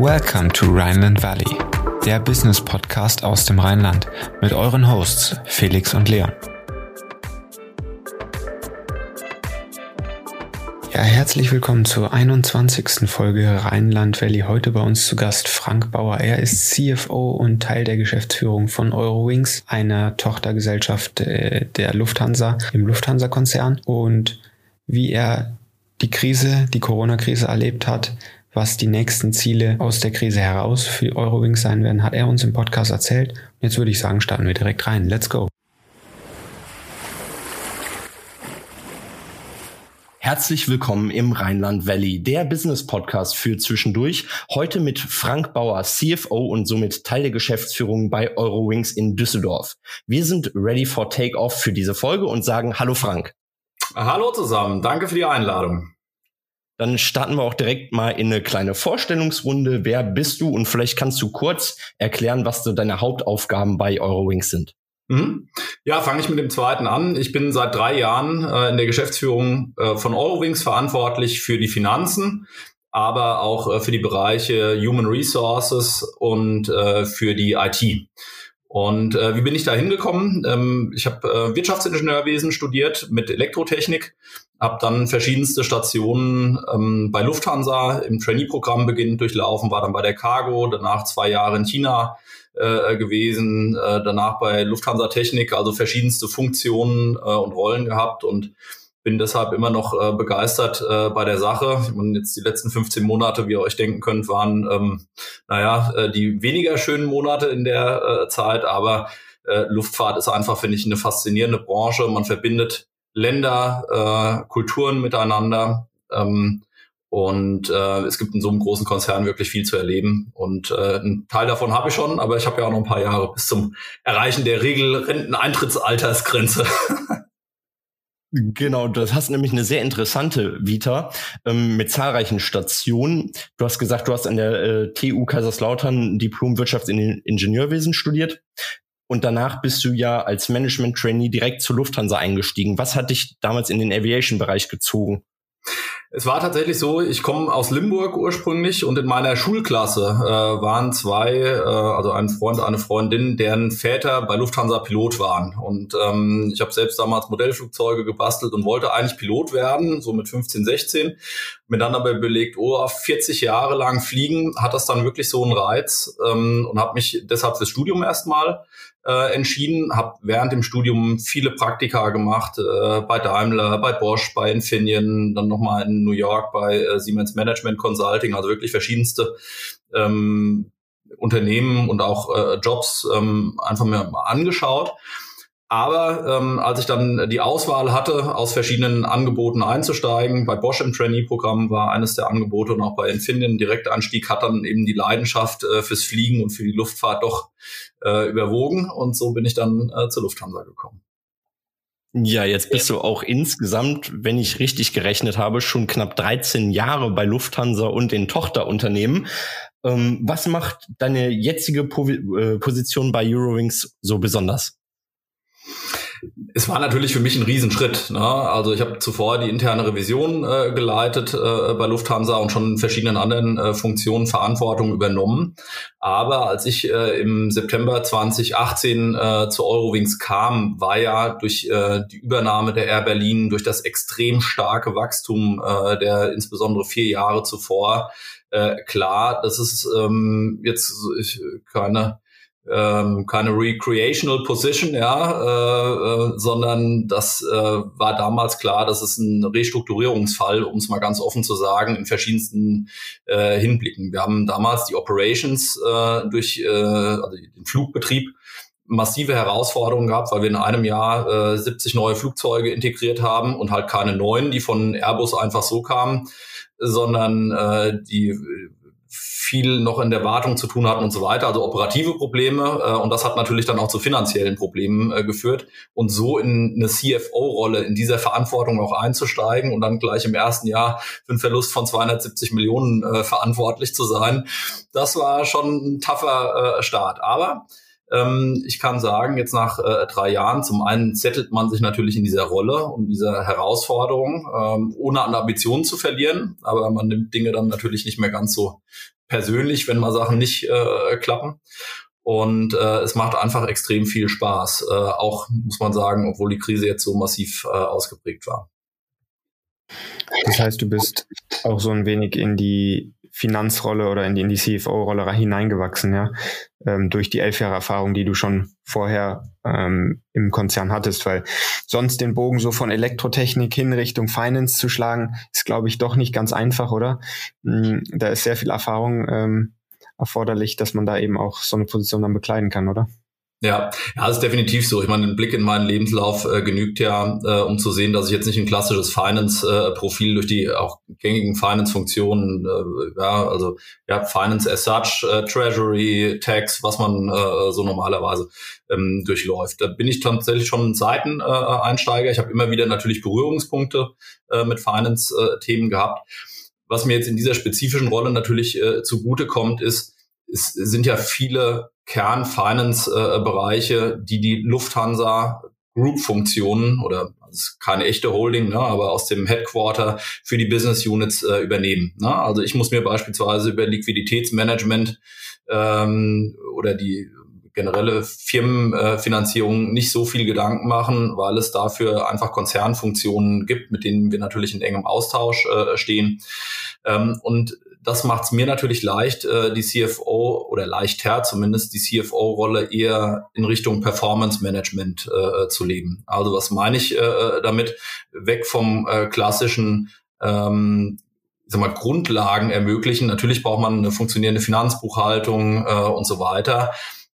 Welcome to Rhineland Valley, der Business Podcast aus dem Rheinland mit euren Hosts Felix und Leon. Ja, herzlich willkommen zur 21. Folge Rheinland Valley. Heute bei uns zu Gast Frank Bauer. Er ist CFO und Teil der Geschäftsführung von Eurowings, einer Tochtergesellschaft äh, der Lufthansa im Lufthansa-Konzern. Und wie er die Krise, die Corona-Krise erlebt hat, was die nächsten Ziele aus der Krise heraus für Eurowings sein werden, hat er uns im Podcast erzählt. Jetzt würde ich sagen, starten wir direkt rein. Let's go. Herzlich willkommen im Rheinland Valley, der Business Podcast für zwischendurch. Heute mit Frank Bauer, CFO und somit Teil der Geschäftsführung bei Eurowings in Düsseldorf. Wir sind ready for Takeoff für diese Folge und sagen Hallo Frank. Hallo zusammen, danke für die Einladung. Dann starten wir auch direkt mal in eine kleine Vorstellungsrunde. Wer bist du? Und vielleicht kannst du kurz erklären, was so deine Hauptaufgaben bei Eurowings sind. Mhm. Ja, fange ich mit dem zweiten an. Ich bin seit drei Jahren äh, in der Geschäftsführung äh, von Eurowings verantwortlich für die Finanzen, aber auch äh, für die Bereiche Human Resources und äh, für die IT. Und äh, wie bin ich da hingekommen? Ähm, ich habe äh, Wirtschaftsingenieurwesen studiert mit Elektrotechnik, habe dann verschiedenste Stationen ähm, bei Lufthansa im Trainee-Programm beginnend durchlaufen, war dann bei der Cargo, danach zwei Jahre in China äh, gewesen, äh, danach bei Lufthansa Technik, also verschiedenste Funktionen äh, und Rollen gehabt und bin deshalb immer noch äh, begeistert äh, bei der Sache. Und jetzt die letzten 15 Monate, wie ihr euch denken könnt, waren, ähm, naja, äh, die weniger schönen Monate in der äh, Zeit, aber äh, Luftfahrt ist einfach, finde ich, eine faszinierende Branche. Man verbindet Länder, äh, Kulturen miteinander. Ähm, und äh, es gibt in so einem großen Konzern wirklich viel zu erleben. Und äh, ein Teil davon habe ich schon, aber ich habe ja auch noch ein paar Jahre bis zum Erreichen der Regelrenteneintrittsaltersgrenze. Genau, das hast nämlich eine sehr interessante Vita ähm, mit zahlreichen Stationen. Du hast gesagt, du hast an der äh, TU Kaiserslautern Diplom Wirtschaftsingenieurwesen studiert und danach bist du ja als Management Trainee direkt zur Lufthansa eingestiegen. Was hat dich damals in den Aviation Bereich gezogen? Es war tatsächlich so, ich komme aus Limburg ursprünglich und in meiner Schulklasse äh, waren zwei, äh, also ein Freund, eine Freundin, deren Väter bei Lufthansa Pilot waren. Und ähm, ich habe selbst damals Modellflugzeuge gebastelt und wollte eigentlich Pilot werden, so mit 15, 16. Mir dann aber überlegt, oh, 40 Jahre lang fliegen, hat das dann wirklich so einen Reiz ähm, und habe mich deshalb fürs Studium erstmal äh, entschieden, habe während dem Studium viele Praktika gemacht, äh, bei Daimler, bei Bosch, bei Infineon, dann nochmal in New York bei äh, Siemens Management Consulting, also wirklich verschiedenste ähm, Unternehmen und auch äh, Jobs ähm, einfach mir mal angeschaut. Aber ähm, als ich dann die Auswahl hatte, aus verschiedenen Angeboten einzusteigen, bei Bosch im Trainee-Programm war eines der Angebote und auch bei Infineon Direktanstieg hat dann eben die Leidenschaft äh, fürs Fliegen und für die Luftfahrt doch äh, überwogen und so bin ich dann äh, zur Lufthansa gekommen. Ja, jetzt bist du auch insgesamt, wenn ich richtig gerechnet habe, schon knapp 13 Jahre bei Lufthansa und den Tochterunternehmen. Ähm, was macht deine jetzige po äh, Position bei Eurowings so besonders? Es war natürlich für mich ein Riesenschritt. Ne? Also ich habe zuvor die interne Revision äh, geleitet äh, bei Lufthansa und schon in verschiedenen anderen äh, Funktionen Verantwortung übernommen. Aber als ich äh, im September 2018 äh, zu Eurowings kam, war ja durch äh, die Übernahme der Air Berlin, durch das extrem starke Wachstum äh, der insbesondere vier Jahre zuvor, äh, klar, dass es ähm, jetzt ich, keine ähm, keine recreational Position, ja, äh, äh, sondern das äh, war damals klar, dass es ein Restrukturierungsfall, um es mal ganz offen zu sagen, in verschiedensten äh, Hinblicken. Wir haben damals die Operations äh, durch äh, also den Flugbetrieb massive Herausforderungen gehabt, weil wir in einem Jahr äh, 70 neue Flugzeuge integriert haben und halt keine neuen, die von Airbus einfach so kamen, sondern äh, die viel noch in der Wartung zu tun hatten und so weiter, also operative Probleme. Äh, und das hat natürlich dann auch zu finanziellen Problemen äh, geführt. Und so in eine CFO-Rolle, in dieser Verantwortung auch einzusteigen und dann gleich im ersten Jahr für einen Verlust von 270 Millionen äh, verantwortlich zu sein, das war schon ein tougher äh, Start. Aber ähm, ich kann sagen, jetzt nach äh, drei Jahren, zum einen zettelt man sich natürlich in dieser Rolle und dieser Herausforderung, ähm, ohne an Ambitionen zu verlieren, aber man nimmt Dinge dann natürlich nicht mehr ganz so persönlich, wenn mal Sachen nicht äh, klappen. Und äh, es macht einfach extrem viel Spaß. Äh, auch muss man sagen, obwohl die Krise jetzt so massiv äh, ausgeprägt war. Das heißt, du bist auch so ein wenig in die Finanzrolle oder in die, in die CFO-Rolle hineingewachsen, ja, ähm, durch die elf Jahre Erfahrung, die du schon vorher ähm, im Konzern hattest, weil sonst den Bogen so von Elektrotechnik hin Richtung Finance zu schlagen, ist, glaube ich, doch nicht ganz einfach, oder? Mm, da ist sehr viel Erfahrung ähm, erforderlich, dass man da eben auch so eine Position dann bekleiden kann, oder? Ja, ja, ist definitiv so. Ich meine, ein Blick in meinen Lebenslauf äh, genügt ja, äh, um zu sehen, dass ich jetzt nicht ein klassisches Finance-Profil äh, durch die auch gängigen Finance-Funktionen, äh, ja, also ja, Finance as such, äh, Treasury, Tax, was man äh, so normalerweise ähm, durchläuft. Da bin ich tatsächlich schon ein Seiteneinsteiger. ich habe immer wieder natürlich Berührungspunkte äh, mit Finance-Themen gehabt. Was mir jetzt in dieser spezifischen Rolle natürlich äh, zugute kommt, ist, es sind ja viele Kern-Finance-Bereiche, die die Lufthansa Group-Funktionen oder also keine echte Holding, ne, aber aus dem Headquarter für die Business Units äh, übernehmen. Ne? Also ich muss mir beispielsweise über Liquiditätsmanagement ähm, oder die generelle Firmenfinanzierung nicht so viel Gedanken machen, weil es dafür einfach Konzernfunktionen gibt, mit denen wir natürlich in engem Austausch äh, stehen. Ähm, und das macht es mir natürlich leicht, äh, die CFO oder leichter zumindest die CFO-Rolle eher in Richtung Performance Management äh, zu leben. Also was meine ich äh, damit? Weg vom äh, klassischen ähm, ich sag mal, Grundlagen ermöglichen. Natürlich braucht man eine funktionierende Finanzbuchhaltung äh, und so weiter.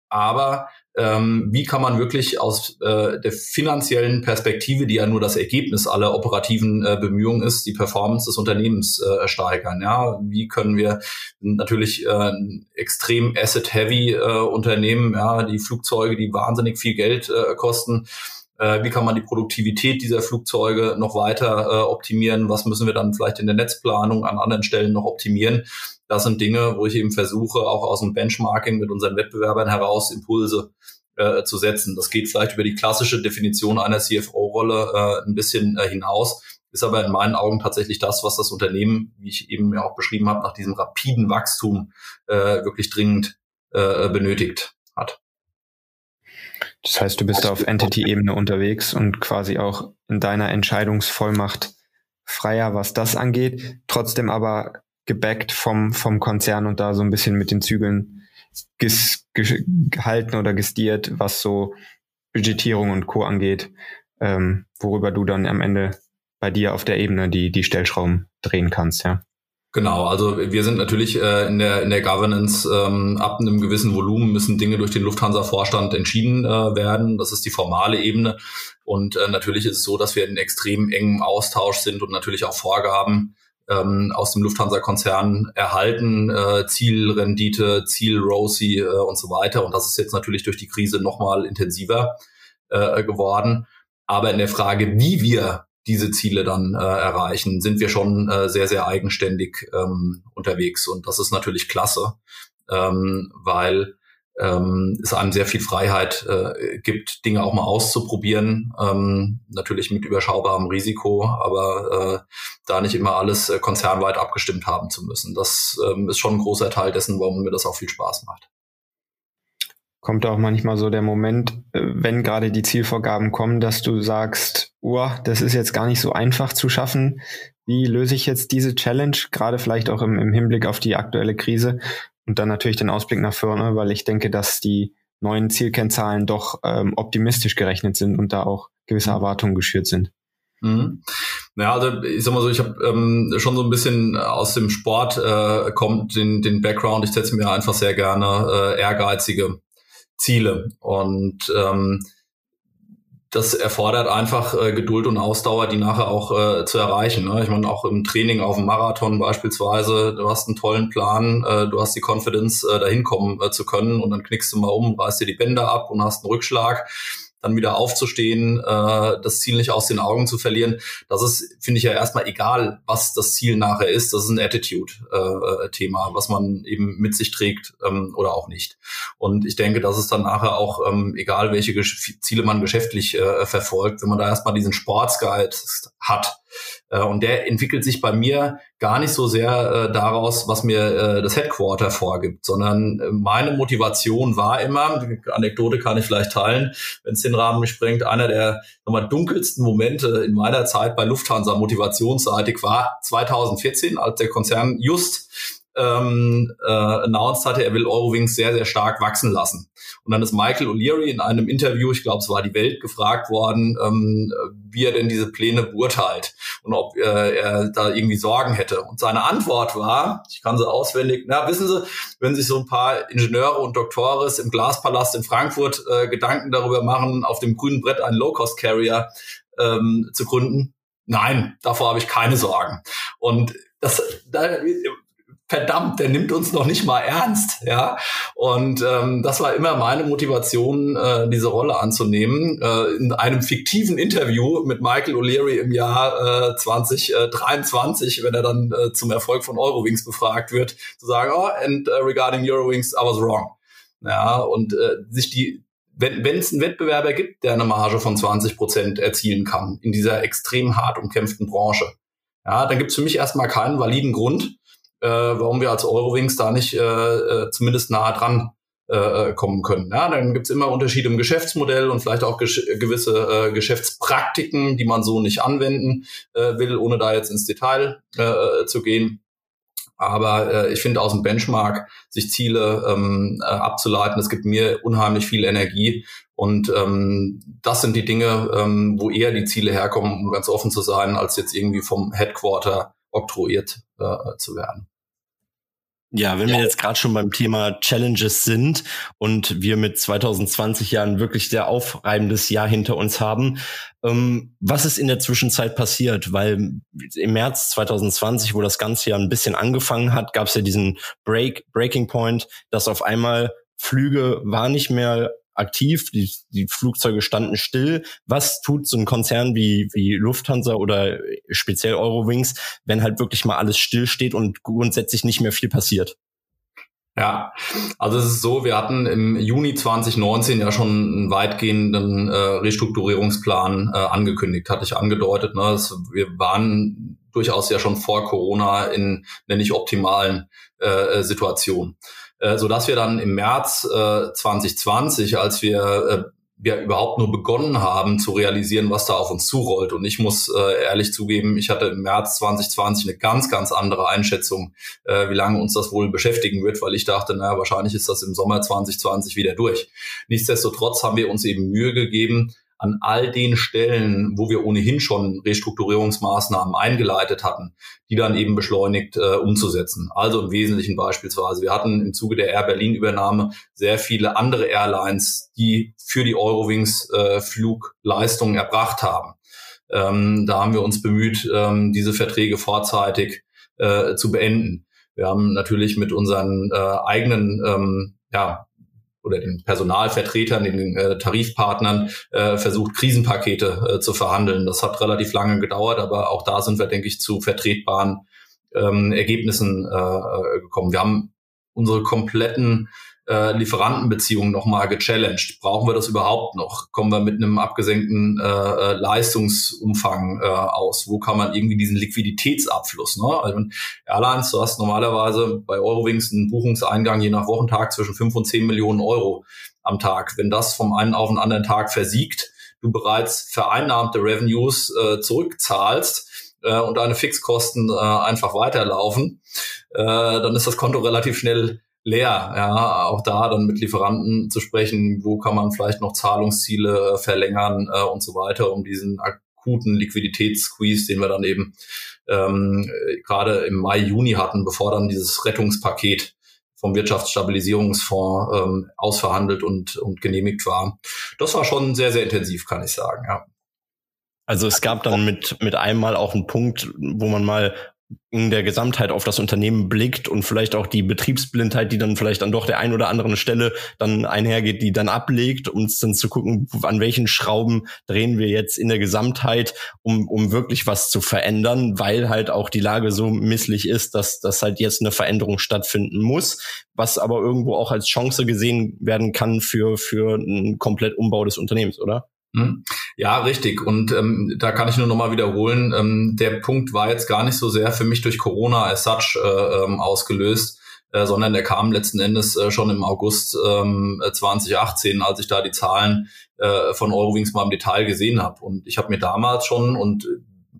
Aber ähm, wie kann man wirklich aus äh, der finanziellen Perspektive, die ja nur das Ergebnis aller operativen äh, Bemühungen ist, die Performance des Unternehmens äh, steigern. Ja, wie können wir natürlich äh, extrem asset-heavy äh, Unternehmen, ja, die Flugzeuge, die wahnsinnig viel Geld äh, kosten, wie kann man die Produktivität dieser Flugzeuge noch weiter äh, optimieren? Was müssen wir dann vielleicht in der Netzplanung an anderen Stellen noch optimieren? Das sind Dinge, wo ich eben versuche, auch aus dem Benchmarking mit unseren Wettbewerbern heraus Impulse äh, zu setzen. Das geht vielleicht über die klassische Definition einer CFO-Rolle äh, ein bisschen äh, hinaus, ist aber in meinen Augen tatsächlich das, was das Unternehmen, wie ich eben ja auch beschrieben habe, nach diesem rapiden Wachstum äh, wirklich dringend äh, benötigt hat. Das heißt, du bist auf Entity-Ebene unterwegs und quasi auch in deiner Entscheidungsvollmacht freier, was das angeht, trotzdem aber gebackt vom, vom Konzern und da so ein bisschen mit den Zügeln ges, ges, gehalten oder gestiert, was so Budgetierung und Co. angeht, ähm, worüber du dann am Ende bei dir auf der Ebene die, die Stellschrauben drehen kannst, ja. Genau, also wir sind natürlich äh, in, der, in der Governance ähm, ab einem gewissen Volumen müssen Dinge durch den Lufthansa-Vorstand entschieden äh, werden. Das ist die formale Ebene. Und äh, natürlich ist es so, dass wir in extrem engem Austausch sind und natürlich auch Vorgaben ähm, aus dem Lufthansa-Konzern erhalten, äh, Zielrendite, Ziel ROSI äh, und so weiter. Und das ist jetzt natürlich durch die Krise nochmal intensiver äh, geworden. Aber in der Frage, wie wir diese Ziele dann äh, erreichen, sind wir schon äh, sehr, sehr eigenständig ähm, unterwegs. Und das ist natürlich klasse, ähm, weil ähm, es einem sehr viel Freiheit äh, gibt, Dinge auch mal auszuprobieren. Ähm, natürlich mit überschaubarem Risiko, aber äh, da nicht immer alles äh, konzernweit abgestimmt haben zu müssen. Das ähm, ist schon ein großer Teil dessen, warum mir das auch viel Spaß macht. Kommt auch manchmal so der Moment, äh, wenn gerade die Zielvorgaben kommen, dass du sagst, oh, das ist jetzt gar nicht so einfach zu schaffen. Wie löse ich jetzt diese Challenge, gerade vielleicht auch im, im Hinblick auf die aktuelle Krise? Und dann natürlich den Ausblick nach vorne, weil ich denke, dass die neuen Zielkennzahlen doch ähm, optimistisch gerechnet sind und da auch gewisse mhm. Erwartungen geschürt sind. Mhm. Ja, also ich sag mal so, ich habe ähm, schon so ein bisschen aus dem Sport äh, kommt den, den Background. Ich setze mir einfach sehr gerne äh, ehrgeizige Ziele und ähm, das erfordert einfach äh, Geduld und Ausdauer, die nachher auch äh, zu erreichen. Ne? Ich meine, auch im Training auf dem Marathon beispielsweise, du hast einen tollen Plan, äh, du hast die Confidence, äh, dahin kommen äh, zu können und dann knickst du mal um, reißt dir die Bänder ab und hast einen Rückschlag dann wieder aufzustehen, äh, das Ziel nicht aus den Augen zu verlieren. Das ist, finde ich ja erstmal egal, was das Ziel nachher ist. Das ist ein Attitude-Thema, äh, was man eben mit sich trägt ähm, oder auch nicht. Und ich denke, das ist dann nachher auch ähm, egal, welche Gesch Ziele man geschäftlich äh, verfolgt, wenn man da erstmal diesen Sportsgeist hat. Äh, und der entwickelt sich bei mir gar nicht so sehr äh, daraus, was mir äh, das Headquarter vorgibt, sondern äh, meine Motivation war immer, Anekdote kann ich vielleicht teilen, wenn es den Rahmen sprengt, einer der nochmal dunkelsten Momente in meiner Zeit bei Lufthansa motivationsseitig war 2014, als der Konzern just ähm, äh, announced hatte, er will Eurowings sehr, sehr stark wachsen lassen. Und dann ist Michael O'Leary in einem Interview, ich glaube, es war die Welt, gefragt worden, ähm, wie er denn diese Pläne beurteilt und ob äh, er da irgendwie Sorgen hätte. Und seine Antwort war, ich kann sie auswendig, na, wissen Sie, wenn sich so ein paar Ingenieure und Doktores im Glaspalast in Frankfurt äh, Gedanken darüber machen, auf dem grünen Brett einen Low-Cost-Carrier ähm, zu gründen, nein, davor habe ich keine Sorgen. Und das, da, verdammt, der nimmt uns noch nicht mal ernst, ja. Und ähm, das war immer meine Motivation, äh, diese Rolle anzunehmen. Äh, in einem fiktiven Interview mit Michael O'Leary im Jahr äh, 2023, wenn er dann äh, zum Erfolg von Eurowings befragt wird, zu sagen, oh, and uh, regarding Eurowings, I was wrong. Ja, und äh, sich die wenn es einen Wettbewerber gibt, der eine Marge von 20 Prozent erzielen kann in dieser extrem hart umkämpften Branche, ja, dann gibt es für mich erstmal keinen validen Grund, äh, warum wir als Eurowings da nicht äh, äh zumindest nahe dran äh, äh, kommen können. Ja, dann gibt's immer Unterschiede im Geschäftsmodell und vielleicht auch gesch gewisse äh, Geschäftspraktiken, die man so nicht anwenden äh, will, ohne da jetzt ins Detail äh, zu gehen. Aber äh, ich finde aus dem Benchmark sich Ziele ähm, äh, abzuleiten, das gibt mir unheimlich viel Energie. Und ähm, das sind die Dinge, ähm, wo eher die Ziele herkommen, um ganz offen zu sein, als jetzt irgendwie vom Headquarter oktroyiert äh, zu werden. Ja, wenn ja. wir jetzt gerade schon beim Thema Challenges sind und wir mit 2020 Jahren wirklich sehr aufreibendes Jahr hinter uns haben, ähm, was ist in der Zwischenzeit passiert? Weil im März 2020, wo das Ganze ja ein bisschen angefangen hat, gab es ja diesen Break, Breaking Point, dass auf einmal Flüge war nicht mehr aktiv, die, die Flugzeuge standen still. Was tut so ein Konzern wie, wie Lufthansa oder speziell Eurowings, wenn halt wirklich mal alles stillsteht und grundsätzlich nicht mehr viel passiert? Ja, also es ist so, wir hatten im Juni 2019 ja schon einen weitgehenden äh, Restrukturierungsplan äh, angekündigt, hatte ich angedeutet. Ne? Das, wir waren durchaus ja schon vor Corona in einer nicht optimalen äh, Situation. Äh, so dass wir dann im März äh, 2020, als wir äh, wir überhaupt nur begonnen haben zu realisieren, was da auf uns zurollt. Und ich muss äh, ehrlich zugeben, ich hatte im März 2020 eine ganz, ganz andere Einschätzung, äh, wie lange uns das wohl beschäftigen wird, weil ich dachte, naja, wahrscheinlich ist das im Sommer 2020 wieder durch. Nichtsdestotrotz haben wir uns eben Mühe gegeben, an all den Stellen, wo wir ohnehin schon Restrukturierungsmaßnahmen eingeleitet hatten, die dann eben beschleunigt äh, umzusetzen. Also im Wesentlichen beispielsweise, wir hatten im Zuge der Air Berlin Übernahme sehr viele andere Airlines, die für die Eurowings äh, Flugleistungen erbracht haben. Ähm, da haben wir uns bemüht, ähm, diese Verträge vorzeitig äh, zu beenden. Wir haben natürlich mit unseren äh, eigenen ähm, ja, oder den Personalvertretern, den äh, Tarifpartnern äh, versucht, Krisenpakete äh, zu verhandeln. Das hat relativ lange gedauert, aber auch da sind wir, denke ich, zu vertretbaren ähm, Ergebnissen äh, äh gekommen. Wir haben unsere kompletten äh, Lieferantenbeziehungen nochmal gechallenged. Brauchen wir das überhaupt noch? Kommen wir mit einem abgesenkten äh, äh, Leistungsumfang äh, aus? Wo kann man irgendwie diesen Liquiditätsabfluss? Ne? Also Airlines, du hast normalerweise bei Eurowings einen Buchungseingang je nach Wochentag zwischen 5 und 10 Millionen Euro am Tag. Wenn das vom einen auf den anderen Tag versiegt, du bereits vereinnahmte Revenues äh, zurückzahlst, äh, und deine Fixkosten äh, einfach weiterlaufen, äh, dann ist das Konto relativ schnell leer. Ja, auch da dann mit Lieferanten zu sprechen, wo kann man vielleicht noch Zahlungsziele äh, verlängern äh, und so weiter, um diesen akuten Liquiditätssqueeze, den wir dann eben ähm, gerade im Mai, Juni hatten, bevor dann dieses Rettungspaket vom Wirtschaftsstabilisierungsfonds ähm, ausverhandelt und, und genehmigt war. Das war schon sehr, sehr intensiv, kann ich sagen, ja. Also es gab dann mit, mit einmal auch einen Punkt, wo man mal in der Gesamtheit auf das Unternehmen blickt und vielleicht auch die Betriebsblindheit, die dann vielleicht an doch der einen oder anderen Stelle dann einhergeht, die dann ablegt, um dann zu gucken, an welchen Schrauben drehen wir jetzt in der Gesamtheit, um, um wirklich was zu verändern, weil halt auch die Lage so misslich ist, dass, dass halt jetzt eine Veränderung stattfinden muss, was aber irgendwo auch als Chance gesehen werden kann für, für einen komplett Umbau des Unternehmens, oder? Hm? Ja, richtig. Und ähm, da kann ich nur nochmal wiederholen, ähm, der Punkt war jetzt gar nicht so sehr für mich durch Corona as such äh, ähm, ausgelöst, äh, sondern der kam letzten Endes äh, schon im August ähm, 2018, als ich da die Zahlen äh, von Eurowings mal im Detail gesehen habe. Und ich habe mir damals schon, und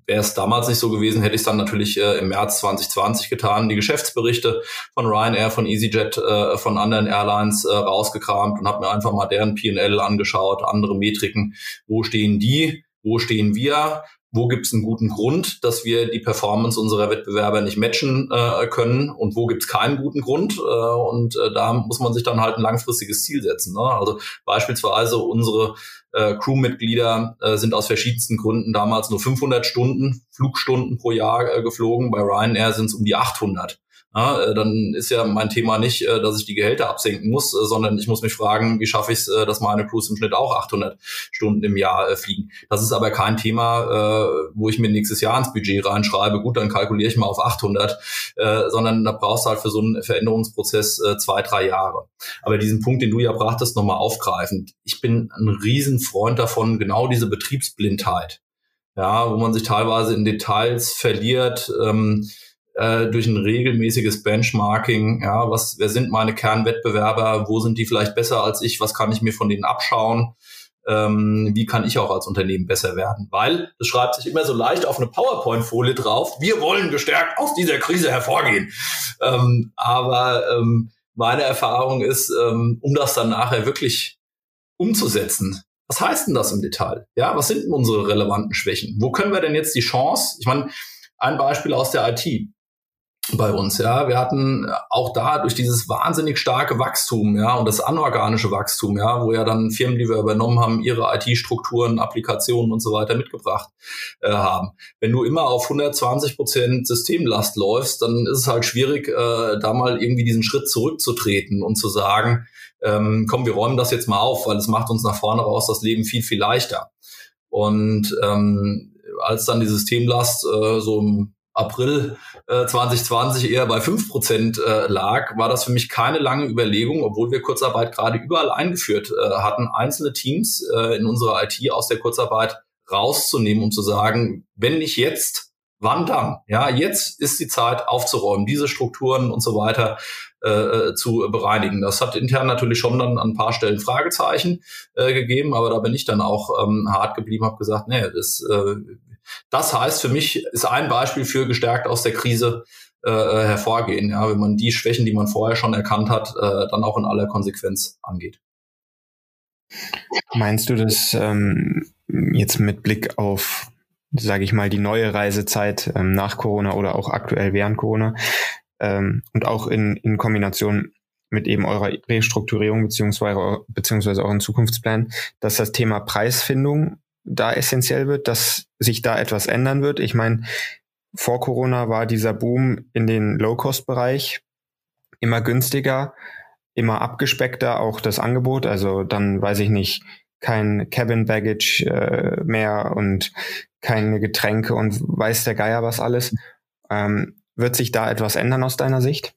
Wäre es damals nicht so gewesen, hätte ich es dann natürlich äh, im März 2020 getan, die Geschäftsberichte von Ryanair, von EasyJet, äh, von anderen Airlines äh, rausgekramt und habe mir einfach mal deren P&L angeschaut, andere Metriken. Wo stehen die? Wo stehen wir? Wo gibt es einen guten Grund, dass wir die Performance unserer Wettbewerber nicht matchen äh, können und wo gibt es keinen guten Grund. Äh, und äh, da muss man sich dann halt ein langfristiges Ziel setzen. Ne? Also beispielsweise unsere äh, Crewmitglieder äh, sind aus verschiedensten Gründen damals nur 500 Stunden, Flugstunden pro Jahr äh, geflogen. Bei Ryanair sind es um die 800. Ja, äh, dann ist ja mein Thema nicht, äh, dass ich die Gehälter absenken muss, äh, sondern ich muss mich fragen, wie schaffe ich es, dass meine Crews im Schnitt auch 800 Stunden im Jahr fliegen. Das ist aber kein Thema, wo ich mir nächstes Jahr ins Budget reinschreibe. Gut, dann kalkuliere ich mal auf 800, sondern da brauchst du halt für so einen Veränderungsprozess zwei, drei Jahre. Aber diesen Punkt, den du ja brachtest, nochmal aufgreifend. Ich bin ein Riesenfreund davon, genau diese Betriebsblindheit. Ja, wo man sich teilweise in Details verliert. Ähm, äh, durch ein regelmäßiges Benchmarking, ja, was, wer sind meine Kernwettbewerber, wo sind die vielleicht besser als ich, was kann ich mir von denen abschauen, ähm, wie kann ich auch als Unternehmen besser werden? Weil es schreibt sich immer so leicht auf eine PowerPoint-Folie drauf, wir wollen gestärkt aus dieser Krise hervorgehen. Ähm, aber ähm, meine Erfahrung ist, ähm, um das dann nachher wirklich umzusetzen, was heißt denn das im Detail? Ja, was sind denn unsere relevanten Schwächen? Wo können wir denn jetzt die Chance? Ich meine, ein Beispiel aus der IT bei uns, ja. Wir hatten auch da durch dieses wahnsinnig starke Wachstum, ja, und das anorganische Wachstum, ja, wo ja dann Firmen, die wir übernommen haben, ihre IT-Strukturen, Applikationen und so weiter mitgebracht äh, haben. Wenn du immer auf 120 Prozent Systemlast läufst, dann ist es halt schwierig, äh, da mal irgendwie diesen Schritt zurückzutreten und zu sagen, ähm, komm, wir räumen das jetzt mal auf, weil es macht uns nach vorne raus das Leben viel, viel leichter. Und ähm, als dann die Systemlast äh, so im April äh, 2020 eher bei fünf Prozent äh, lag, war das für mich keine lange Überlegung, obwohl wir Kurzarbeit gerade überall eingeführt äh, hatten, einzelne Teams äh, in unserer IT aus der Kurzarbeit rauszunehmen, um zu sagen, wenn nicht jetzt, wann dann? Ja, jetzt ist die Zeit aufzuräumen, diese Strukturen und so weiter äh, äh zu bereinigen. Das hat intern natürlich schon dann an ein paar Stellen Fragezeichen äh, gegeben, aber da bin ich dann auch ähm, hart geblieben, habe gesagt, nee, das äh, das heißt für mich, ist ein Beispiel für gestärkt aus der Krise äh, äh, hervorgehen, ja, wenn man die Schwächen, die man vorher schon erkannt hat, äh, dann auch in aller Konsequenz angeht. Meinst du das ähm, jetzt mit Blick auf, sage ich mal, die neue Reisezeit ähm, nach Corona oder auch aktuell während Corona ähm, und auch in, in Kombination mit eben eurer Restrukturierung beziehungsweise, beziehungsweise euren Zukunftsplan, dass das Thema Preisfindung da essentiell wird, dass sich da etwas ändern wird. Ich meine, vor Corona war dieser Boom in den Low-Cost-Bereich immer günstiger, immer abgespeckter, auch das Angebot. Also dann weiß ich nicht, kein Cabin Baggage äh, mehr und keine Getränke und weiß der Geier was alles. Ähm, wird sich da etwas ändern aus deiner Sicht?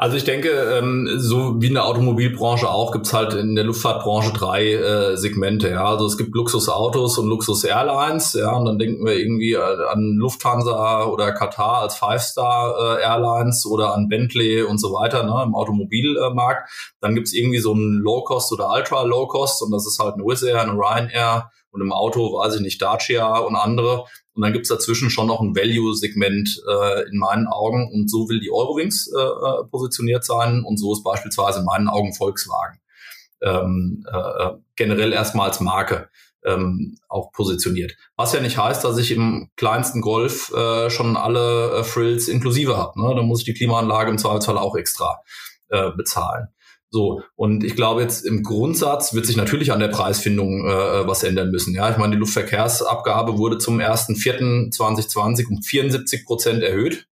Also ich denke, ähm, so wie in der Automobilbranche auch, gibt's halt in der Luftfahrtbranche drei äh, Segmente. Ja, also es gibt Luxusautos und Luxus-Airlines. Ja, und dann denken wir irgendwie äh, an Lufthansa oder Qatar als Five-Star-Airlines oder an Bentley und so weiter ne, im Automobilmarkt. Dann gibt's irgendwie so ein Low-Cost oder Ultra-Low-Cost und das ist halt eine Wizz Air, eine Ryanair und im Auto, weiß ich nicht, Dacia und andere. Und dann gibt's dazwischen schon noch ein Value-Segment äh, in meinen Augen. Und so will die Eurowings äh, äh, positioniert sein. Und so ist beispielsweise in meinen Augen Volkswagen ähm, äh, generell erstmal als Marke ähm, auch positioniert. Was ja nicht heißt, dass ich im kleinsten Golf äh, schon alle äh, Frills inklusive habe. Ne? Da muss ich die Klimaanlage im Zweifelsfall auch extra äh, bezahlen. So, und ich glaube jetzt im Grundsatz wird sich natürlich an der Preisfindung äh, was ändern müssen. Ja, ich meine, die Luftverkehrsabgabe wurde zum 1.4.2020 um 74 Prozent erhöht.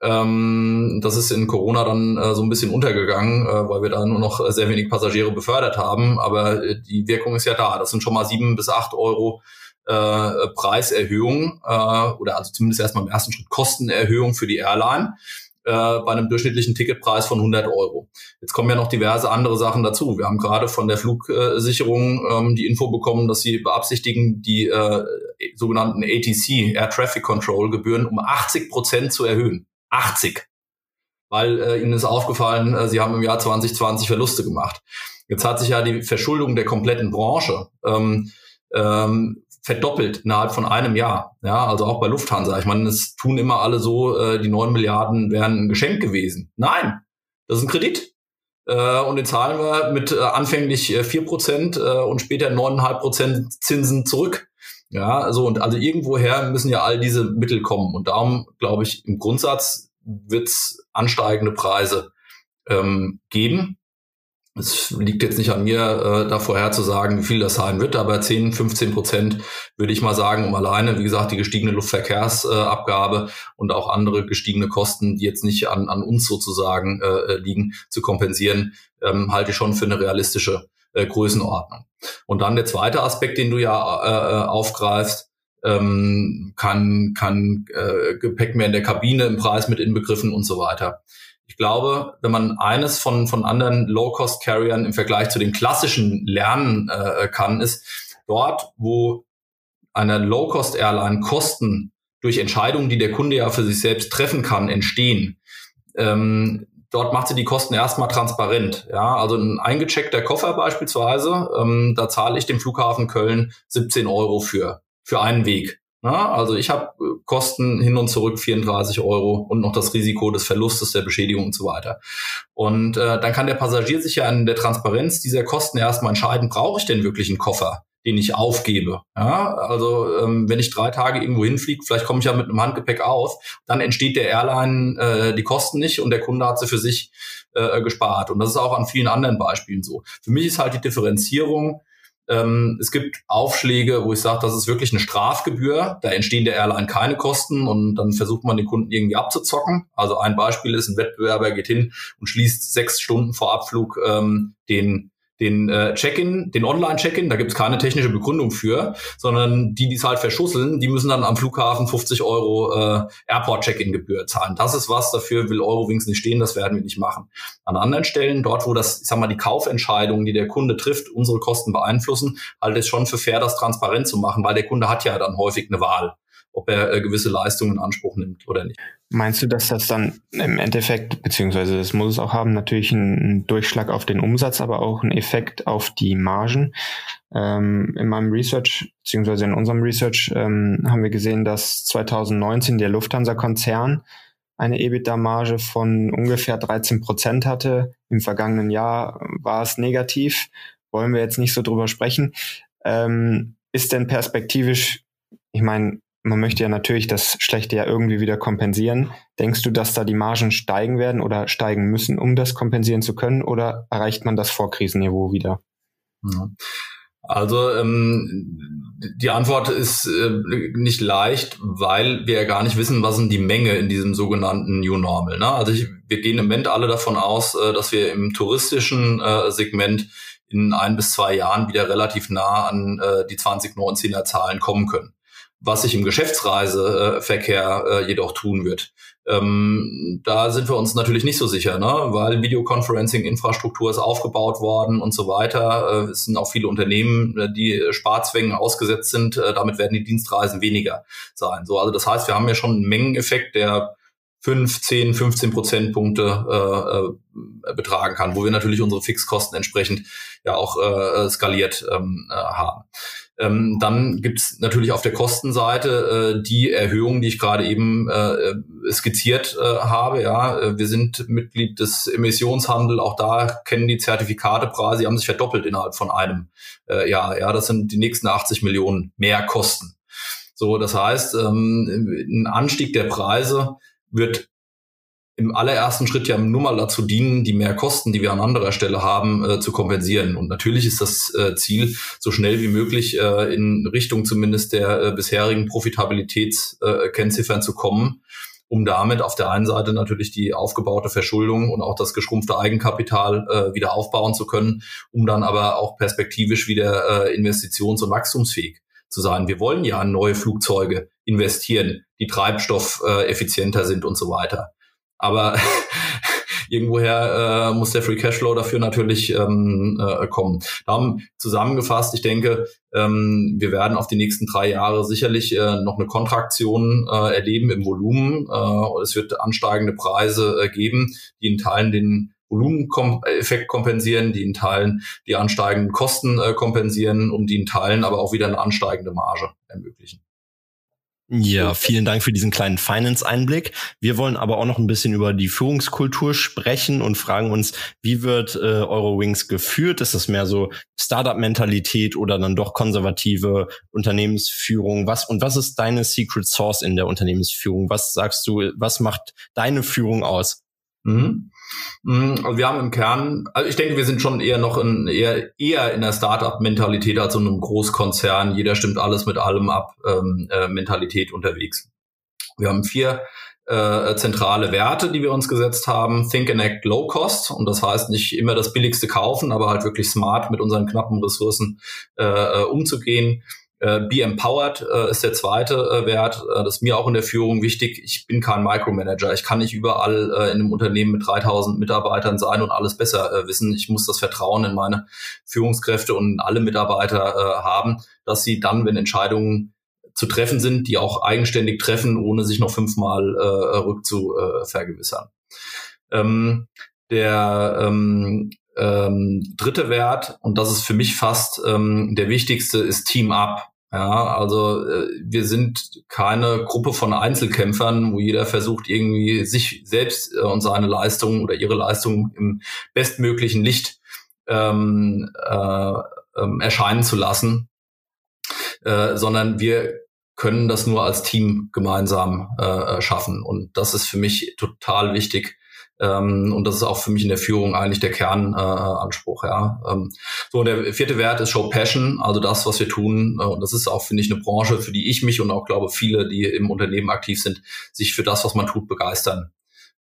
Ähm, das ist in Corona dann äh, so ein bisschen untergegangen, äh, weil wir da nur noch sehr wenig Passagiere befördert haben. Aber äh, die Wirkung ist ja da. Das sind schon mal sieben bis acht Euro äh, Preiserhöhung äh, oder also zumindest erstmal im ersten Schritt Kostenerhöhung für die Airline. Äh, bei einem durchschnittlichen Ticketpreis von 100 Euro. Jetzt kommen ja noch diverse andere Sachen dazu. Wir haben gerade von der Flugsicherung ähm, die Info bekommen, dass sie beabsichtigen, die äh, sogenannten ATC, Air Traffic Control Gebühren, um 80 Prozent zu erhöhen. 80 weil äh, ihnen ist aufgefallen, äh, sie haben im Jahr 2020 Verluste gemacht. Jetzt hat sich ja die Verschuldung der kompletten Branche ähm, ähm, verdoppelt innerhalb von einem Jahr. Ja, also auch bei Lufthansa. Ich meine, es tun immer alle so, äh, die neun Milliarden wären ein Geschenk gewesen. Nein, das ist ein Kredit. Äh, und den zahlen wir mit äh, anfänglich äh, vier Prozent äh, und später neuneinhalb Prozent Zinsen zurück. Ja, so und also irgendwoher müssen ja all diese Mittel kommen. Und darum glaube ich, im Grundsatz wird es ansteigende Preise ähm, geben es liegt jetzt nicht an mir, äh, da vorherzusagen, wie viel das sein wird, aber 10, 15 Prozent würde ich mal sagen, um alleine, wie gesagt, die gestiegene Luftverkehrsabgabe äh, und auch andere gestiegene Kosten, die jetzt nicht an, an uns sozusagen äh, liegen, zu kompensieren, ähm, halte ich schon für eine realistische äh, Größenordnung. Und dann der zweite Aspekt, den du ja äh, äh aufgreifst, ähm, kann, kann äh, Gepäck mehr in der Kabine im Preis mit inbegriffen und so weiter. Ich glaube, wenn man eines von, von anderen Low-Cost-Carriern im Vergleich zu den klassischen lernen äh, kann, ist dort, wo eine Low-Cost-Airline Kosten durch Entscheidungen, die der Kunde ja für sich selbst treffen kann, entstehen. Ähm, dort macht sie die Kosten erstmal transparent. Ja, also ein eingecheckter Koffer beispielsweise, ähm, da zahle ich dem Flughafen Köln 17 Euro für, für einen Weg. Na, also ich habe äh, Kosten hin und zurück 34 Euro und noch das Risiko des Verlustes der Beschädigung und so weiter. Und äh, dann kann der Passagier sich ja an der Transparenz dieser Kosten erstmal entscheiden, brauche ich denn wirklich einen Koffer, den ich aufgebe? Ja, also ähm, wenn ich drei Tage irgendwo hinfliege, vielleicht komme ich ja mit einem Handgepäck auf, dann entsteht der Airline äh, die Kosten nicht und der Kunde hat sie für sich äh, gespart. Und das ist auch an vielen anderen Beispielen so. Für mich ist halt die Differenzierung, ähm, es gibt Aufschläge, wo ich sage, das ist wirklich eine Strafgebühr. Da entstehen der Airline keine Kosten und dann versucht man den Kunden irgendwie abzuzocken. Also ein Beispiel ist, ein Wettbewerber geht hin und schließt sechs Stunden vor Abflug ähm, den den äh, Check-in, den Online-Check-in, da gibt es keine technische Begründung für, sondern die, die es halt verschusseln, die müssen dann am Flughafen 50 Euro äh, Airport-Check-in-Gebühr zahlen. Das ist was, dafür will Eurowings nicht stehen, das werden wir nicht machen. An anderen Stellen, dort, wo das, ich sag mal, die Kaufentscheidungen, die der Kunde trifft, unsere Kosten beeinflussen, halt es schon für fair, das transparent zu machen, weil der Kunde hat ja dann häufig eine Wahl ob er äh, gewisse Leistungen in Anspruch nimmt oder nicht. Meinst du, dass das dann im Endeffekt, beziehungsweise das muss es auch haben, natürlich einen Durchschlag auf den Umsatz, aber auch einen Effekt auf die Margen? Ähm, in meinem Research, beziehungsweise in unserem Research, ähm, haben wir gesehen, dass 2019 der Lufthansa-Konzern eine EBITDA-Marge von ungefähr 13 Prozent hatte. Im vergangenen Jahr war es negativ. Wollen wir jetzt nicht so drüber sprechen. Ähm, ist denn perspektivisch, ich meine, man möchte ja natürlich das Schlechte ja irgendwie wieder kompensieren. Denkst du, dass da die Margen steigen werden oder steigen müssen, um das kompensieren zu können? Oder erreicht man das Vorkrisenniveau wieder? Also ähm, die Antwort ist äh, nicht leicht, weil wir ja gar nicht wissen, was sind die Menge in diesem sogenannten New Normal. Ne? Also ich, wir gehen im Moment alle davon aus, äh, dass wir im touristischen äh, Segment in ein bis zwei Jahren wieder relativ nah an äh, die 2019er Zahlen kommen können was sich im Geschäftsreiseverkehr äh, jedoch tun wird. Ähm, da sind wir uns natürlich nicht so sicher, ne? weil Videoconferencing-Infrastruktur ist aufgebaut worden und so weiter. Äh, es sind auch viele Unternehmen, äh, die Sparzwängen ausgesetzt sind. Äh, damit werden die Dienstreisen weniger sein. So, also das heißt, wir haben ja schon einen Mengeneffekt, der 5, 10, 15 Prozentpunkte äh, äh, betragen kann, wo wir natürlich unsere Fixkosten entsprechend ja auch skaliert ähm, äh, haben. Ähm, dann gibt's natürlich auf der Kostenseite äh, die Erhöhungen, die ich gerade eben äh, skizziert äh, habe. Ja, äh, wir sind Mitglied des Emissionshandels. Auch da kennen die Zertifikatepreise, die haben sich verdoppelt innerhalb von einem äh, Jahr. Ja, das sind die nächsten 80 Millionen mehr Kosten. So, das heißt, ähm, ein Anstieg der Preise wird im allerersten Schritt ja nur mal dazu dienen, die Mehrkosten, die wir an anderer Stelle haben, äh, zu kompensieren. Und natürlich ist das äh, Ziel, so schnell wie möglich äh, in Richtung zumindest der äh, bisherigen Profitabilitätskennziffern zu kommen, um damit auf der einen Seite natürlich die aufgebaute Verschuldung und auch das geschrumpfte Eigenkapital äh, wieder aufbauen zu können, um dann aber auch perspektivisch wieder äh, investitions- und wachstumsfähig zu sein. Wir wollen ja in neue Flugzeuge investieren, die treibstoffeffizienter sind und so weiter. Aber irgendwoher äh, muss der Free Cashflow dafür natürlich ähm, äh, kommen. Darum zusammengefasst, ich denke, ähm, wir werden auf die nächsten drei Jahre sicherlich äh, noch eine Kontraktion äh, erleben im Volumen. Äh, es wird ansteigende Preise äh, geben, die in Teilen den Volumeneffekt kompensieren, die in Teilen die ansteigenden Kosten äh, kompensieren und die in Teilen aber auch wieder eine ansteigende Marge ermöglichen. Ja, vielen Dank für diesen kleinen Finance-Einblick. Wir wollen aber auch noch ein bisschen über die Führungskultur sprechen und fragen uns, wie wird äh, Eurowings geführt? Ist das mehr so Startup-Mentalität oder dann doch konservative Unternehmensführung? Was und was ist deine Secret Source in der Unternehmensführung? Was sagst du, was macht deine Führung aus? Mhm. Also wir haben im Kern, also ich denke, wir sind schon eher noch in, eher, eher in der Startup-Mentalität als in einem Großkonzern. Jeder stimmt alles mit allem ab, ähm, äh, Mentalität unterwegs. Wir haben vier äh, zentrale Werte, die wir uns gesetzt haben. Think and Act Low Cost. Und das heißt nicht immer das Billigste kaufen, aber halt wirklich smart mit unseren knappen Ressourcen äh, äh umzugehen. Äh, Be Empowered äh, ist der zweite äh, Wert. Äh, das ist mir auch in der Führung wichtig. Ich bin kein Micromanager. Ich kann nicht überall äh, in einem Unternehmen mit 3000 Mitarbeitern sein und alles besser wissen. Ich muss das Vertrauen in meine Führungskräfte und alle Mitarbeiter haben, dass sie dann, wenn Entscheidungen zu treffen sind, die auch eigenständig treffen, ohne sich noch fünfmal rückzuvergewissern. Ähm, der ähm, ähm, dritte Wert, und das ist für mich fast ähm, der wichtigste, ist Team Up. Ja, also äh, wir sind keine Gruppe von Einzelkämpfern, wo jeder versucht, irgendwie sich selbst äh, und seine Leistung oder ihre Leistung im bestmöglichen Licht ähm, äh, ähm, erscheinen zu lassen, äh, sondern wir können das nur als Team gemeinsam äh, schaffen. Und das ist für mich total wichtig, ähm, und das ist auch für mich in der Führung eigentlich der Kernanspruch. Äh, ja. Ähm, so, und der vierte Wert ist Show Passion, also das, was wir tun. Äh, und das ist auch, finde ich, eine Branche, für die ich mich und auch glaube viele, die im Unternehmen aktiv sind, sich für das, was man tut, begeistern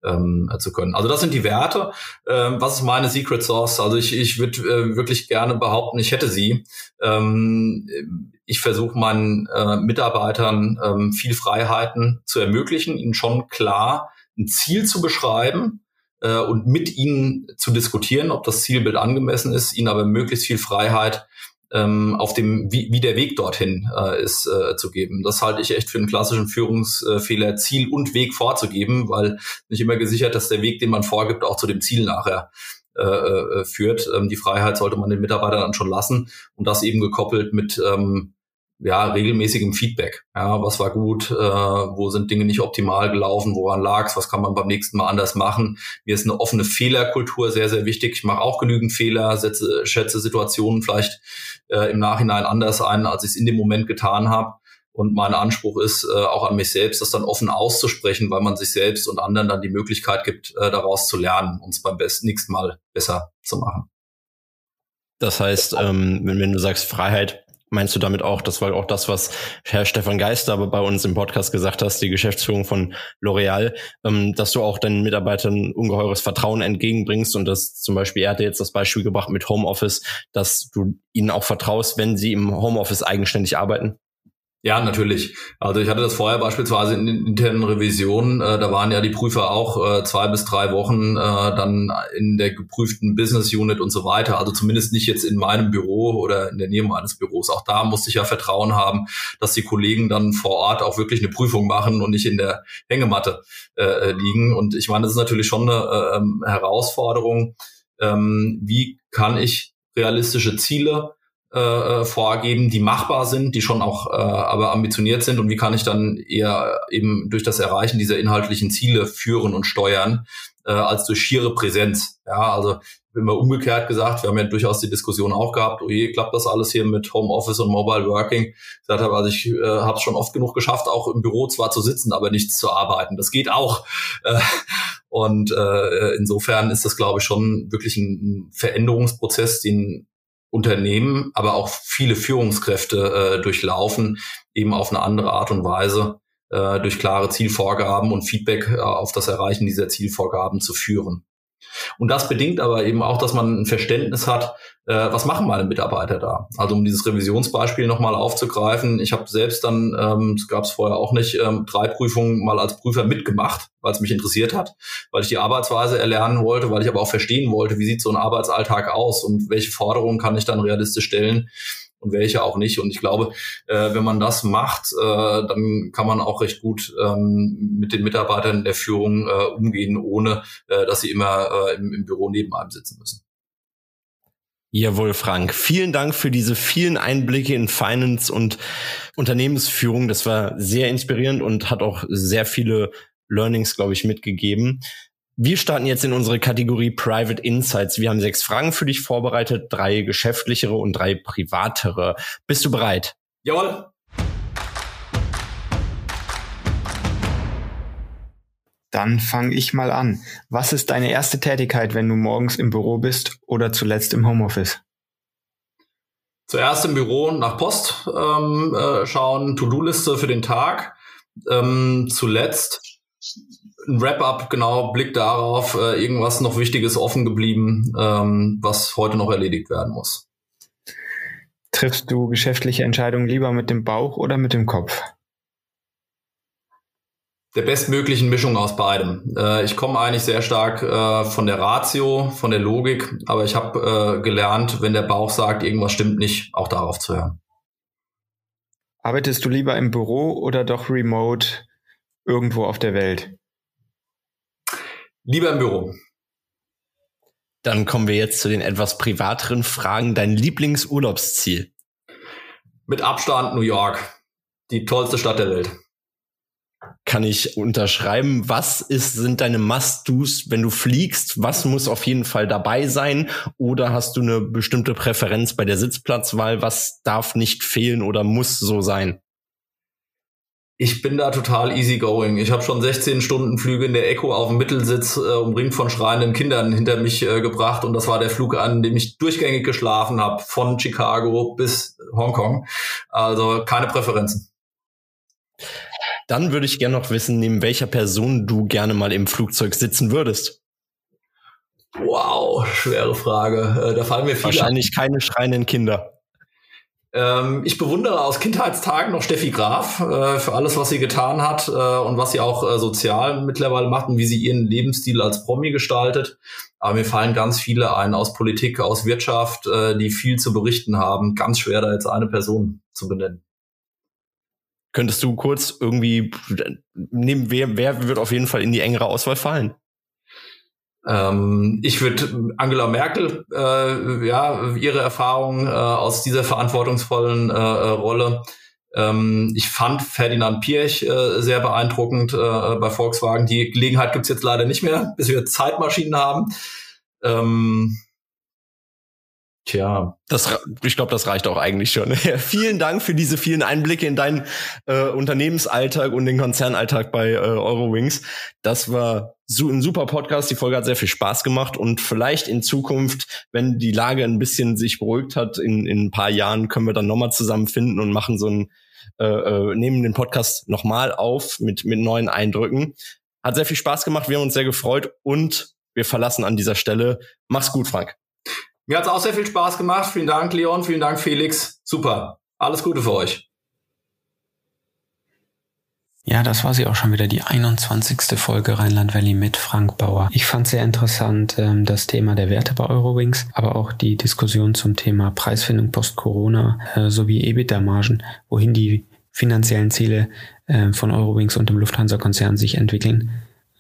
ähm, zu können. Also das sind die Werte. Ähm, was ist meine Secret Source? Also ich, ich würde äh, wirklich gerne behaupten, ich hätte sie. Ähm, ich versuche meinen äh, Mitarbeitern ähm, viel Freiheiten zu ermöglichen, ihnen schon klar ein Ziel zu beschreiben, äh, und mit ihnen zu diskutieren, ob das Zielbild angemessen ist, ihnen aber möglichst viel Freiheit ähm, auf dem, wie, wie der Weg dorthin äh, ist, äh, zu geben. Das halte ich echt für einen klassischen Führungsfehler, Ziel und Weg vorzugeben, weil nicht immer gesichert, dass der Weg, den man vorgibt, auch zu dem Ziel nachher äh, äh führt. Ähm, die Freiheit sollte man den Mitarbeitern dann schon lassen und das eben gekoppelt mit ähm, ja, regelmäßigem Feedback. Ja, was war gut, äh, wo sind Dinge nicht optimal gelaufen, woran lag's, was kann man beim nächsten Mal anders machen. Mir ist eine offene Fehlerkultur sehr, sehr wichtig. Ich mache auch genügend Fehler, setze, schätze Situationen vielleicht äh, im Nachhinein anders ein, als ich es in dem Moment getan habe. Und mein Anspruch ist äh, auch an mich selbst, das dann offen auszusprechen, weil man sich selbst und anderen dann die Möglichkeit gibt, äh, daraus zu lernen, uns beim nächsten Mal besser zu machen. Das heißt, ähm, wenn, wenn du sagst Freiheit, Meinst du damit auch, das war auch das, was Herr Stefan Geister bei uns im Podcast gesagt hast, die Geschäftsführung von L'Oreal, ähm, dass du auch deinen Mitarbeitern ungeheures Vertrauen entgegenbringst und das zum Beispiel, er hatte jetzt das Beispiel gebracht mit Homeoffice, dass du ihnen auch vertraust, wenn sie im Homeoffice eigenständig arbeiten? Ja, natürlich. Also ich hatte das vorher beispielsweise in den internen Revisionen, äh, da waren ja die Prüfer auch äh, zwei bis drei Wochen äh, dann in der geprüften Business Unit und so weiter. Also zumindest nicht jetzt in meinem Büro oder in der Nähe meines Büros. Auch da musste ich ja Vertrauen haben, dass die Kollegen dann vor Ort auch wirklich eine Prüfung machen und nicht in der Hängematte äh, liegen. Und ich meine, das ist natürlich schon eine äh, ähm, Herausforderung. Ähm, wie kann ich realistische Ziele äh, vorgeben, die machbar sind, die schon auch äh, aber ambitioniert sind und wie kann ich dann eher eben durch das Erreichen dieser inhaltlichen Ziele führen und steuern, äh, als durch schiere Präsenz. Ja, also immer umgekehrt gesagt, wir haben ja durchaus die Diskussion auch gehabt, oh je, klappt das alles hier mit Homeoffice und Mobile Working? Ich gesagt habe, also ich äh, habe es schon oft genug geschafft, auch im Büro zwar zu sitzen, aber nichts zu arbeiten. Das geht auch. Äh, und äh, insofern ist das, glaube ich, schon wirklich ein Veränderungsprozess, den Unternehmen, aber auch viele Führungskräfte äh, durchlaufen, eben auf eine andere Art und Weise äh, durch klare Zielvorgaben und Feedback äh, auf das Erreichen dieser Zielvorgaben zu führen. Und das bedingt aber eben auch, dass man ein Verständnis hat, äh, was machen meine Mitarbeiter da? Also um dieses Revisionsbeispiel nochmal aufzugreifen, ich habe selbst dann, ähm, gab es vorher auch nicht, ähm, drei Prüfungen mal als Prüfer mitgemacht, weil es mich interessiert hat, weil ich die Arbeitsweise erlernen wollte, weil ich aber auch verstehen wollte, wie sieht so ein Arbeitsalltag aus und welche Forderungen kann ich dann realistisch stellen und welche auch nicht. Und ich glaube, äh, wenn man das macht, äh, dann kann man auch recht gut ähm, mit den Mitarbeitern der Führung äh, umgehen, ohne äh, dass sie immer äh, im, im Büro neben einem sitzen müssen. Jawohl, Frank. Vielen Dank für diese vielen Einblicke in Finance und Unternehmensführung. Das war sehr inspirierend und hat auch sehr viele Learnings, glaube ich, mitgegeben. Wir starten jetzt in unsere Kategorie Private Insights. Wir haben sechs Fragen für dich vorbereitet, drei geschäftlichere und drei privatere. Bist du bereit? Jawohl. Dann fange ich mal an. Was ist deine erste Tätigkeit, wenn du morgens im Büro bist oder zuletzt im Homeoffice? Zuerst im Büro nach Post ähm, äh, schauen, To-Do-Liste für den Tag. Ähm, zuletzt ein Wrap-up, genau, Blick darauf, äh, irgendwas noch Wichtiges offen geblieben, ähm, was heute noch erledigt werden muss. Triffst du geschäftliche Entscheidungen lieber mit dem Bauch oder mit dem Kopf? Der bestmöglichen Mischung aus beidem. Äh, ich komme eigentlich sehr stark äh, von der Ratio, von der Logik, aber ich habe äh, gelernt, wenn der Bauch sagt, irgendwas stimmt nicht, auch darauf zu hören. Arbeitest du lieber im Büro oder doch remote irgendwo auf der Welt? Lieber im Büro. Dann kommen wir jetzt zu den etwas privateren Fragen. Dein Lieblingsurlaubsziel? Mit Abstand New York. Die tollste Stadt der Welt. Kann ich unterschreiben. Was ist, sind deine Must-Dos, wenn du fliegst? Was muss auf jeden Fall dabei sein? Oder hast du eine bestimmte Präferenz bei der Sitzplatzwahl? Was darf nicht fehlen oder muss so sein? Ich bin da total easygoing. Ich habe schon 16 Stunden Flüge in der Echo auf dem Mittelsitz äh, umringt von schreienden Kindern hinter mich äh, gebracht und das war der Flug, an dem ich durchgängig geschlafen habe, von Chicago bis Hongkong. Also keine Präferenzen. Dann würde ich gerne noch wissen, neben welcher Person du gerne mal im Flugzeug sitzen würdest. Wow, schwere Frage. Äh, da fallen mir viele. Wahrscheinlich keine schreienden Kinder. Ähm, ich bewundere aus Kindheitstagen noch Steffi Graf äh, für alles, was sie getan hat äh, und was sie auch äh, sozial mittlerweile macht und wie sie ihren Lebensstil als Promi gestaltet. Aber mir fallen ganz viele ein aus Politik, aus Wirtschaft, äh, die viel zu berichten haben. Ganz schwer, da jetzt eine Person zu benennen. Könntest du kurz irgendwie nehmen, wer, wer wird auf jeden Fall in die engere Auswahl fallen? Ähm, ich würde Angela Merkel, äh, ja, ihre Erfahrung äh, aus dieser verantwortungsvollen äh, Rolle. Ähm, ich fand Ferdinand Pirch äh, sehr beeindruckend äh, bei Volkswagen. Die Gelegenheit gibt's jetzt leider nicht mehr, bis wir Zeitmaschinen haben. Ähm, Tja. Das, ich glaube, das reicht auch eigentlich schon. Ja, vielen Dank für diese vielen Einblicke in deinen äh, Unternehmensalltag und den Konzernalltag bei äh, Eurowings. Das war ein super Podcast. Die Folge hat sehr viel Spaß gemacht und vielleicht in Zukunft, wenn die Lage ein bisschen sich beruhigt hat, in, in ein paar Jahren können wir dann nochmal zusammenfinden und machen so ein, äh, äh, nehmen den Podcast nochmal auf mit, mit neuen Eindrücken. Hat sehr viel Spaß gemacht. Wir haben uns sehr gefreut und wir verlassen an dieser Stelle. Mach's gut, Frank. Mir hat es auch sehr viel Spaß gemacht. Vielen Dank, Leon. Vielen Dank, Felix. Super. Alles Gute für euch. Ja, das war sie auch schon wieder, die 21. Folge Rheinland Valley mit Frank Bauer. Ich fand sehr interessant ähm, das Thema der Werte bei Eurowings, aber auch die Diskussion zum Thema Preisfindung post-Corona äh, sowie EBITDA-Margen, wohin die finanziellen Ziele äh, von Eurowings und dem Lufthansa-Konzern sich entwickeln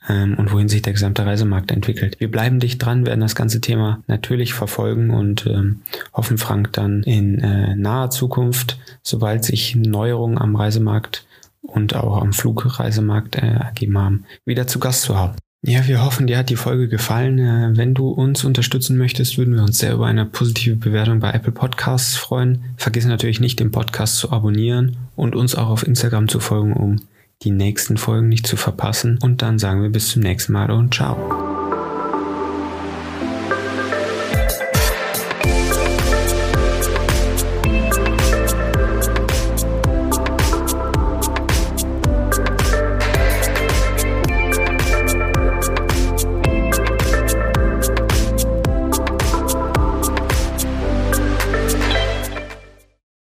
ähm, und wohin sich der gesamte Reisemarkt entwickelt. Wir bleiben dicht dran, werden das ganze Thema natürlich verfolgen und ähm, hoffen, Frank dann in äh, naher Zukunft, sobald sich Neuerungen am Reisemarkt und auch am Flugreisemarkt äh, ergeben haben, wieder zu Gast zu haben. Ja, wir hoffen, dir hat die Folge gefallen. Äh, wenn du uns unterstützen möchtest, würden wir uns sehr über eine positive Bewertung bei Apple Podcasts freuen. Vergiss natürlich nicht, den Podcast zu abonnieren und uns auch auf Instagram zu folgen, um die nächsten Folgen nicht zu verpassen. Und dann sagen wir bis zum nächsten Mal und ciao.